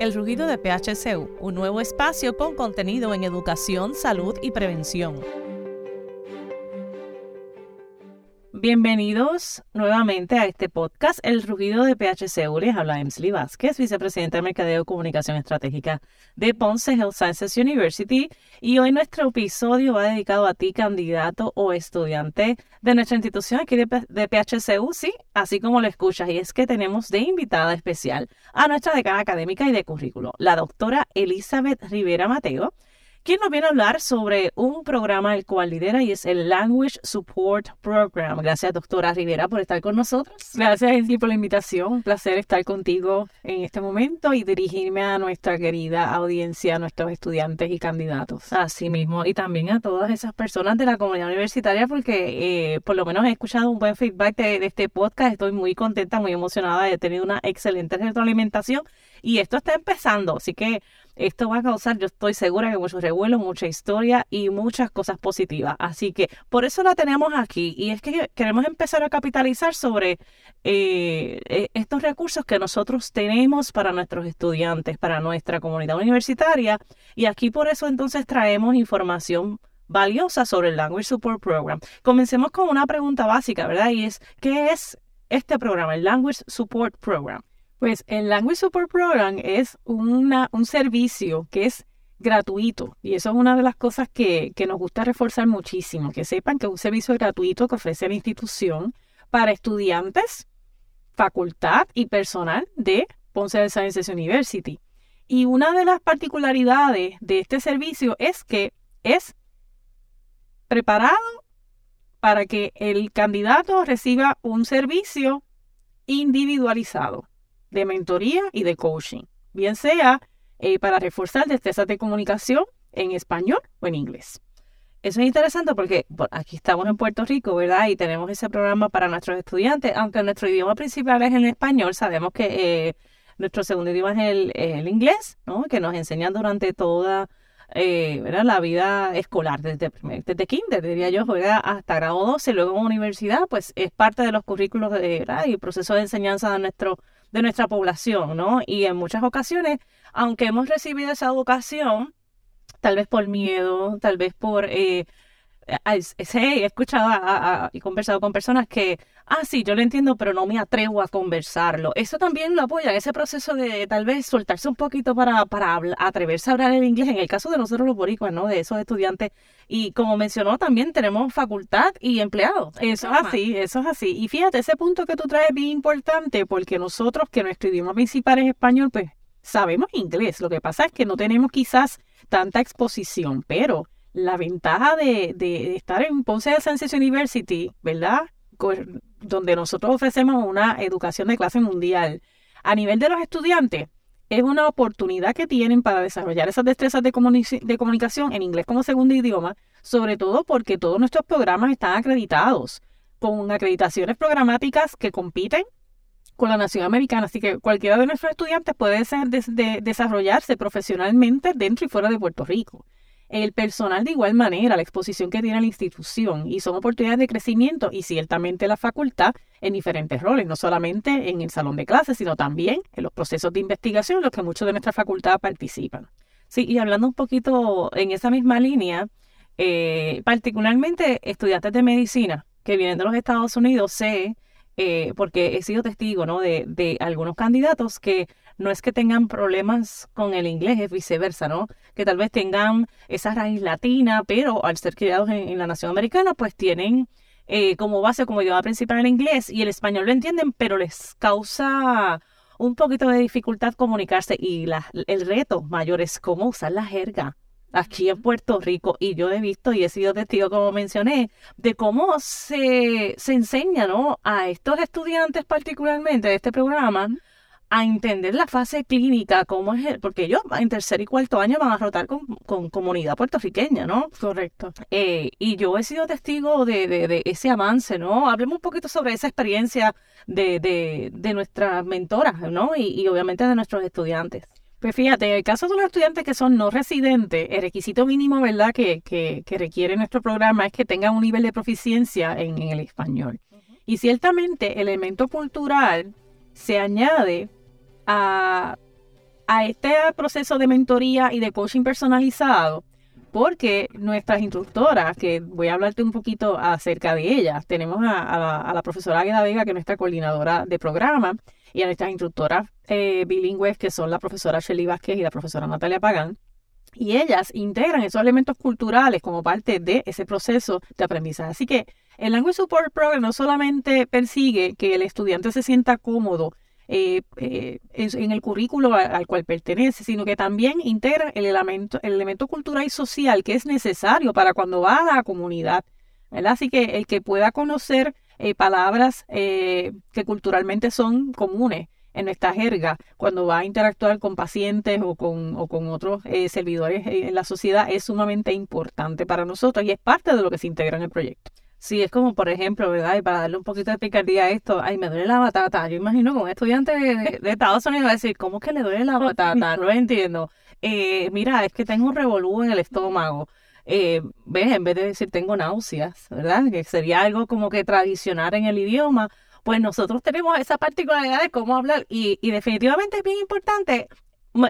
El rugido de PHCU, un nuevo espacio con contenido en educación, salud y prevención. Bienvenidos nuevamente a este podcast, El Rugido de PHCU. Les habla Emsley Vázquez, vicepresidenta de Mercadeo y Comunicación Estratégica de Ponce Health Sciences University. Y hoy nuestro episodio va dedicado a ti, candidato o estudiante de nuestra institución aquí de, de PHCU, sí, así como lo escuchas. Y es que tenemos de invitada especial a nuestra decana académica y de currículo, la doctora Elizabeth Rivera Mateo quien nos viene a hablar sobre un programa el cual lidera y es el Language Support Program. Gracias, doctora Rivera, por estar con nosotros. Gracias, Enzi, por la invitación. Un placer estar contigo en este momento y dirigirme a nuestra querida audiencia, a nuestros estudiantes y candidatos. Así mismo, y también a todas esas personas de la comunidad universitaria, porque eh, por lo menos he escuchado un buen feedback de, de este podcast. Estoy muy contenta, muy emocionada. He tenido una excelente retroalimentación y esto está empezando, así que esto va a causar, yo estoy segura que mucho revuelo, mucha historia y muchas cosas positivas. Así que por eso la tenemos aquí y es que queremos empezar a capitalizar sobre eh, e, estos recursos que nosotros tenemos para nuestros estudiantes, para nuestra comunidad universitaria y aquí por eso entonces traemos información valiosa sobre el Language Support Program. Comencemos con una pregunta básica, ¿verdad? Y es, ¿qué es este programa, el Language Support Program? Pues el Language Support Program es una, un servicio que es gratuito y eso es una de las cosas que, que nos gusta reforzar muchísimo, que sepan que es un servicio gratuito que ofrece la institución para estudiantes, facultad y personal de Ponce Sciences University. Y una de las particularidades de este servicio es que es preparado para que el candidato reciba un servicio individualizado de mentoría y de coaching, bien sea eh, para reforzar destrezas de comunicación en español o en inglés. Eso es interesante porque aquí estamos en Puerto Rico, ¿verdad? Y tenemos ese programa para nuestros estudiantes, aunque nuestro idioma principal es el español, sabemos que eh, nuestro segundo idioma es el, inglés, ¿no? Que nos enseñan durante toda eh, la vida escolar, desde, desde kinder, diría yo, ¿verdad? hasta grado 12, luego en universidad, pues es parte de los currículos ¿verdad? y el proceso de enseñanza de nuestro de nuestra población, ¿no? Y en muchas ocasiones, aunque hemos recibido esa educación, tal vez por miedo, tal vez por... Eh, he escuchado y conversado con personas que, ah, sí, yo lo entiendo, pero no me atrevo a conversarlo. Eso también lo apoya, ese proceso de tal vez soltarse un poquito para, para atreverse a hablar el inglés, en el caso de nosotros los boricuas, ¿no? De esos estudiantes. Y como mencionó, también tenemos facultad y empleados. Eso es así, eso es así. Y fíjate, ese punto que tú traes es bien importante porque nosotros, que nuestro idioma principal es español, pues sabemos inglés. Lo que pasa es que no tenemos quizás tanta exposición, pero la ventaja de, de estar en Ponce Science University, ¿verdad? Donde nosotros ofrecemos una educación de clase mundial. A nivel de los estudiantes, es una oportunidad que tienen para desarrollar esas destrezas de, de comunicación en inglés como segundo idioma, sobre todo porque todos nuestros programas están acreditados con acreditaciones programáticas que compiten con la nación americana, así que cualquiera de nuestros estudiantes puede ser de, desarrollarse profesionalmente dentro y fuera de Puerto Rico el personal de igual manera, la exposición que tiene la institución y son oportunidades de crecimiento y ciertamente la facultad en diferentes roles, no solamente en el salón de clases, sino también en los procesos de investigación en los que muchos de nuestra facultad participan. Sí, y hablando un poquito en esa misma línea, eh, particularmente estudiantes de medicina que vienen de los Estados Unidos, sé, eh, porque he sido testigo ¿no? de, de algunos candidatos que no es que tengan problemas con el inglés, es viceversa, ¿no? Que tal vez tengan esa raíz latina, pero al ser criados en, la nación americana, pues tienen eh, como base, como idioma principal el inglés y el español lo entienden, pero les causa un poquito de dificultad comunicarse y la, el reto mayor es cómo usar la jerga aquí en Puerto Rico y yo he visto y he sido testigo, como mencioné, de cómo se, se enseña ¿no? a estos estudiantes particularmente de este programa a entender la fase clínica, cómo es, porque ellos en tercer y cuarto año van a rotar con, comunidad puertorriqueña, ¿no? Correcto. Eh, y yo he sido testigo de, de, ese avance, ¿no? Hablemos un poquito sobre esa experiencia de, de nuestras mentoras, ¿no? Y, y, obviamente de nuestros estudiantes. Pues fíjate, en el caso de los estudiantes que son no residentes, el requisito mínimo, ¿verdad?, que, que, que requiere nuestro programa es que tengan un nivel de proficiencia en, el español. Y ciertamente, el elemento cultural se añade a, a este proceso de mentoría y de coaching personalizado porque nuestras instructoras, que voy a hablarte un poquito acerca de ellas, tenemos a, la, profesora Agueda Vega, que es nuestra coordinadora de programa, y a nuestras instructoras eh, bilingües, que son la profesora Shelly Vázquez y la profesora Natalia Pagán. Y ellas integran esos elementos culturales como parte de ese proceso de aprendizaje. Así que el Language Support Program no solamente persigue que el estudiante se sienta cómodo eh, eh, en el currículo al, cual pertenece, sino que también integra el elemento, el elemento cultural y social que es necesario para cuando va a la comunidad. Así que el que pueda conocer eh, palabras que culturalmente son comunes en nuestra jerga cuando va a interactuar con pacientes o con, o con otros servidores en la sociedad es sumamente importante para nosotros y es parte de lo que se integra en el proyecto. Sí, es como, por ejemplo, ¿verdad? Y para darle un poquito de picardía a esto, ay, me duele la batata. Yo imagino que un estudiante de, Estados Unidos va a decir, ¿cómo que le duele la batata? No lo entiendo. Eh, mira, es que tengo un revolú en el estómago. Eh, ves, en vez de decir tengo náuseas, ¿verdad? Que sería algo como que tradicional en el idioma, pues nosotros tenemos esa particularidad de cómo hablar y, y definitivamente es bien importante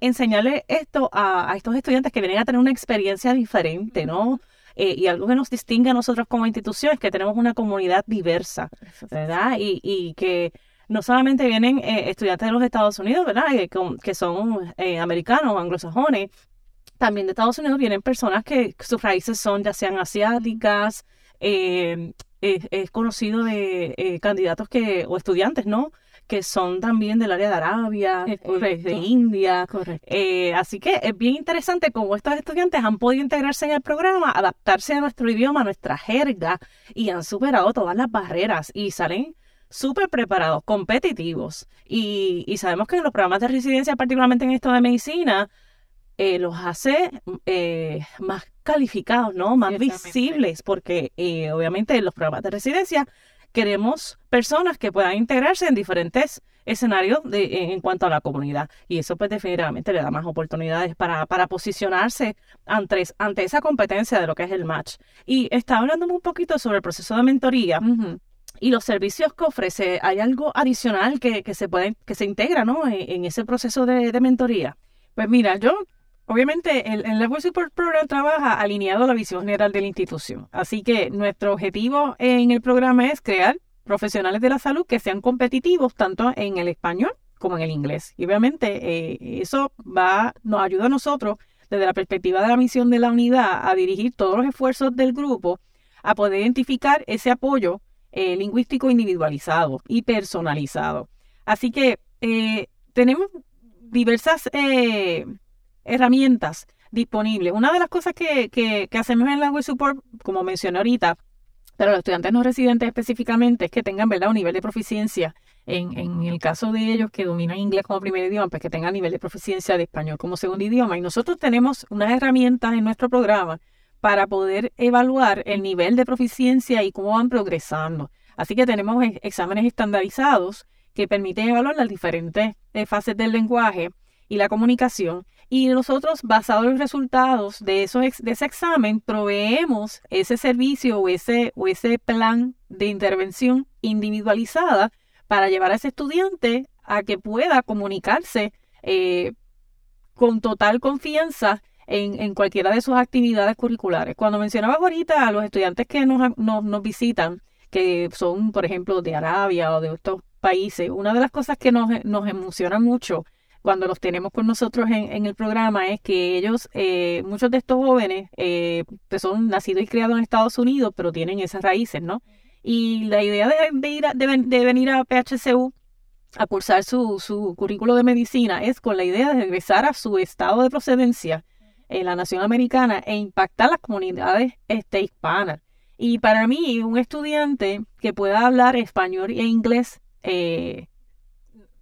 enseñarle esto a, a, estos estudiantes que vienen a tener una experiencia diferente, ¿no? Eh, y algo que nos distingue a nosotros como institución es que tenemos una comunidad diversa, ¿verdad? Y, y que no solamente vienen eh, estudiantes de los Estados Unidos, ¿verdad? Que, que son eh, americanos, anglosajones, también de Estados Unidos vienen personas que sus raíces son ya sean asiáticas, es, conocido de candidatos que, o estudiantes, ¿no? Que son también del área de Arabia, de India. Eh, así que es bien interesante cómo estos estudiantes han podido integrarse en el programa, adaptarse a nuestro idioma, a nuestra jerga, y han superado todas las barreras y salen súper preparados, competitivos. Y, y, sabemos que en los programas de residencia, particularmente en esto de medicina, eh, los hace eh, más calificados, ¿no? Más visibles, porque obviamente en los programas de residencia queremos personas que puedan integrarse en diferentes escenarios de, en, cuanto a la comunidad. Y eso pues definitivamente le da más oportunidades para, para posicionarse ante, ante esa competencia de lo que es el match. Y está hablando un poquito sobre el proceso de mentoría. Y los servicios que ofrece, ¿hay algo adicional que, que se puede, que se integra ¿no? en, ese proceso de, de mentoría? Pues mira, yo Obviamente, el, el Support Program trabaja alineado a la visión general de la institución. Así que nuestro objetivo en el programa es crear profesionales de la salud que sean competitivos tanto en el español como en el inglés. Y obviamente eh, eso va, nos ayuda a nosotros desde la perspectiva de la misión de la unidad a dirigir todos los esfuerzos del grupo a poder identificar ese apoyo eh, lingüístico individualizado y personalizado. Así que eh, tenemos diversas herramientas disponibles. Una de las cosas que, que, hacemos en Language Support, como mencioné ahorita, pero los estudiantes no residentes específicamente, es que tengan ¿verdad? un nivel de proficiencia. En, en el caso de ellos que dominan inglés como primer idioma, pues que tengan nivel de proficiencia de español como segundo idioma. Y nosotros tenemos unas herramientas en nuestro programa para poder evaluar el nivel de proficiencia y cómo van progresando. Así que tenemos exámenes estandarizados que permiten evaluar las diferentes eh, fases del lenguaje y la comunicación. Y nosotros, basados en los resultados de, esos, de ese examen, proveemos ese servicio o ese, o ese plan de intervención individualizada para llevar a ese estudiante a que pueda comunicarse eh, con total confianza en, en, cualquiera de sus actividades curriculares. Cuando mencionaba ahorita a los estudiantes que nos, nos, nos visitan, que son, por ejemplo, de Arabia o de estos países, una de las cosas que nos, nos emociona mucho cuando los tenemos con nosotros en, el programa es que ellos, eh, muchos de estos jóvenes, eh, pues son nacidos y criados en Estados Unidos, pero tienen esas raíces, ¿no? Y la idea de, ir de, venir a PHCU a cursar su, currículo de medicina es con la idea de regresar a su estado de procedencia en la nación americana e impactar las comunidades este, hispanas. Y para mí, un estudiante que pueda hablar español e inglés eh,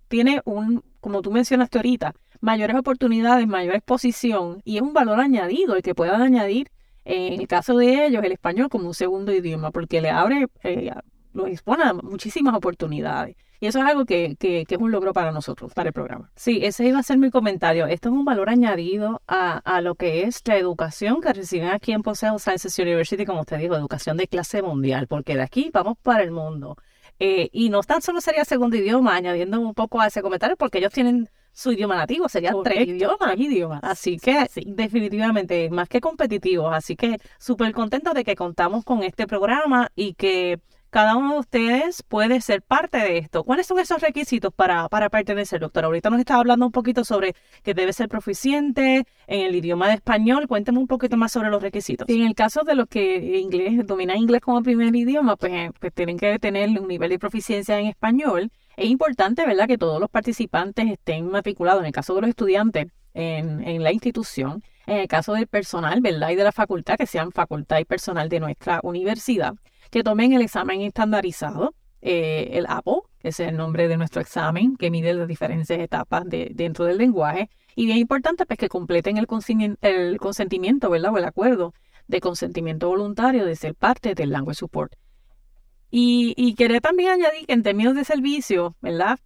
tiene un, como tú mencionaste ahorita, mayores oportunidades, mayor exposición y es un valor añadido el que puedan añadir en el caso de ellos el español como un segundo idioma porque le abre, eh, los expone a muchísimas oportunidades. Y eso es algo que, que, es un logro para nosotros, para el programa. Sí, ese iba a ser mi comentario. Esto es un valor añadido a, a lo que es la educación que reciben aquí en Poseo Sciences University, como usted dijo, educación de clase mundial, porque de aquí vamos para el mundo. Eh, y no tan solo sería segundo idioma, añadiendo un poco a ese comentario, porque ellos tienen su idioma nativo, serían tres idiomas. idiomas. Así que definitivamente más que competitivos. Así que súper contento de que contamos con este programa y que cada uno de ustedes puede ser parte de esto. ¿Cuáles son esos requisitos para, para pertenecer, doctora? Ahorita nos estaba hablando un poquito sobre que debe ser proficiente en el idioma de español. Cuénteme un poquito más sobre los requisitos. en el caso de los que inglés, dominan inglés como primer idioma, pues, eh, pues tienen que tener un nivel de proficiencia en español. Es importante, ¿verdad?, que todos los participantes estén matriculados, en el caso de los estudiantes, en, en la institución. En el caso del personal, ¿verdad?, y de la facultad, que sean facultad y personal de nuestra universidad que tomen el examen estandarizado, eh, el APO, que es el nombre de nuestro examen, que mide las diferentes etapas de, dentro del lenguaje. Y bien importante, pues que completen el, el consentimiento, ¿verdad? O el acuerdo de consentimiento voluntario de ser parte del Language Support. Y, y quería también añadir que en términos de servicio, ¿verdad?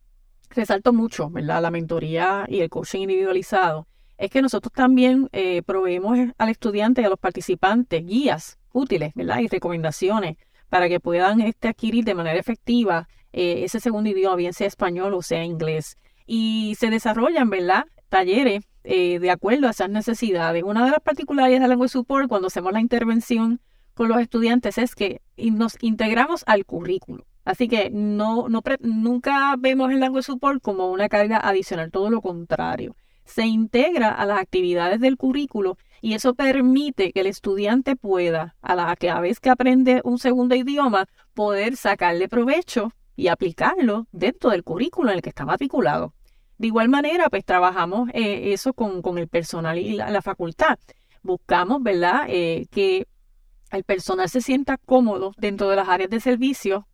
Resalto mucho, ¿verdad? La mentoría y el coaching individualizado. Es que nosotros también eh, proveemos al estudiante y a los participantes guías útiles, ¿verdad? Y recomendaciones para que puedan este, adquirir de manera efectiva eh, ese segundo idioma, bien sea español o sea inglés. Y se desarrollan, ¿verdad? Talleres eh, de acuerdo a esas necesidades. Una de las particularidades de Language Support cuando hacemos la intervención con los estudiantes es que nos integramos al currículo. Así que no, no nunca vemos el Language Support como una carga adicional, todo lo contrario. Se integra a las actividades del currículo y eso permite que el estudiante pueda, a la a vez que aprende un segundo idioma, poder sacarle provecho y aplicarlo dentro del currículo en el que está matriculado. De igual manera, pues trabajamos eh, eso con, con, el personal y la, facultad. Buscamos, ¿verdad?, eh, que el personal se sienta cómodo dentro de las áreas de servicio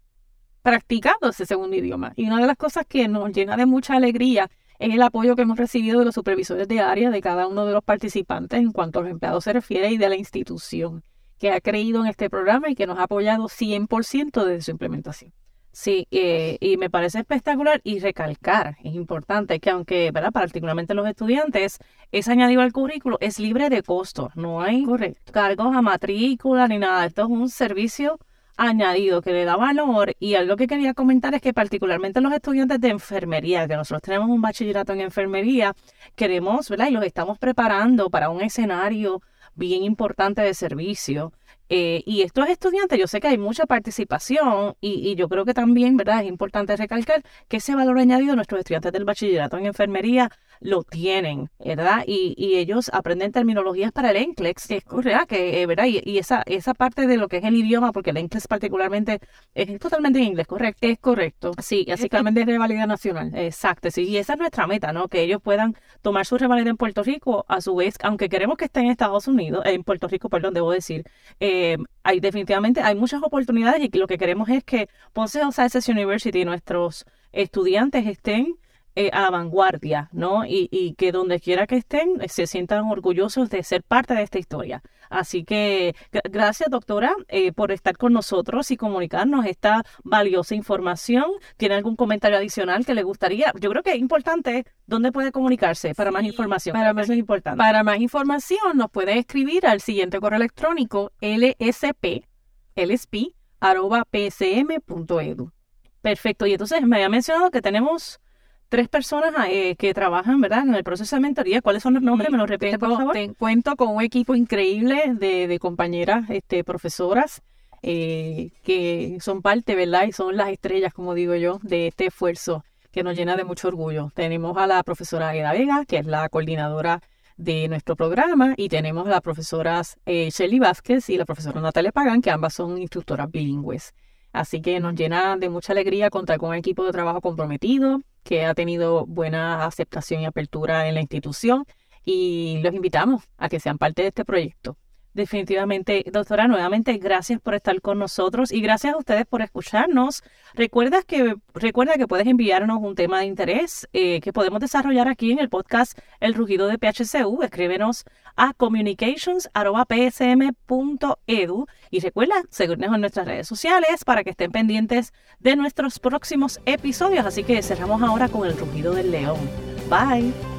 practicando ese segundo idioma. Y una de las cosas que nos llena de mucha alegría es el apoyo que hemos recibido de los supervisores de área de cada uno de los participantes en cuanto a los empleados se refiere y de la institución que ha creído en este programa y que nos ha apoyado 100% desde su implementación. Sí, eh, y me parece espectacular y recalcar, es importante que aunque, ¿verdad? Particularmente los estudiantes, es añadido al currículo, es libre de costo, no hay cargos a matrícula ni nada, esto es un servicio añadido que le da valor y algo que quería comentar es que particularmente los estudiantes de enfermería, que nosotros tenemos un bachillerato en enfermería, queremos, ¿verdad? Y los estamos preparando para un escenario bien importante de servicio eh, y estos estudiantes, yo sé que hay mucha participación y, yo creo que también, ¿verdad? Es importante recalcar que ese valor añadido nuestros estudiantes del bachillerato en enfermería lo tienen, ¿verdad? Y, ellos aprenden terminologías para el NCLEX, que es ¿verdad? Que, eh, ¿verdad? Y, esa, esa parte de lo que es el idioma, porque el NCLEX particularmente es totalmente en inglés, ¿correcto? Es correcto. Sí, así que es de validad nacional. Exacto, sí. Y esa es nuestra meta, ¿no? Que ellos puedan tomar su revalida en Puerto Rico, a su vez, aunque queremos que estén en Estados Unidos, en Puerto Rico, perdón, debo decir, eh, eh, hay definitivamente hay muchas oportunidades y lo que queremos es que Ponce Science University, nuestros estudiantes estén eh, a la vanguardia, ¿no? Y, que donde quiera que estén eh, se sientan orgullosos de ser parte de esta historia. Así que gracias, doctora, eh, por estar con nosotros y comunicarnos esta valiosa información. ¿Tiene algún comentario adicional que le gustaría? Yo creo que es importante dónde puede comunicarse para más información. Para más, importante. Para más información nos puede escribir al siguiente correo electrónico lsp, lsp Perfecto. Y entonces me había mencionado que tenemos tres personas eh, que trabajan, ¿verdad?, en el proceso de mentoría. ¿Cuáles son los nombres? ¿Me los repite, por favor? Te cuento con un equipo increíble de, de compañeras, este, profesoras, eh, que son parte, ¿verdad?, y son las estrellas, como digo yo, de este esfuerzo que nos llena de mucho orgullo. Tenemos a la profesora Eda Vega, que es la coordinadora de nuestro programa, y tenemos a las profesoras eh, Shelly Vázquez y la profesora Natalia Pagán, que ambas son instructoras bilingües. Así que nos llena de mucha alegría contar con un equipo de trabajo comprometido, que ha tenido buena aceptación y apertura en la institución y los invitamos a que sean parte de este proyecto. Definitivamente, doctora, nuevamente gracias por estar con nosotros y gracias a ustedes por escucharnos. Recuerda que, recuerda que puedes enviarnos un tema de interés eh, que podemos desarrollar aquí en el podcast El Rugido de PHCU. Escríbenos a communications.psm.edu y recuerda seguirnos en nuestras redes sociales para que estén pendientes de nuestros próximos episodios. Así que cerramos ahora con El Rugido del León. Bye.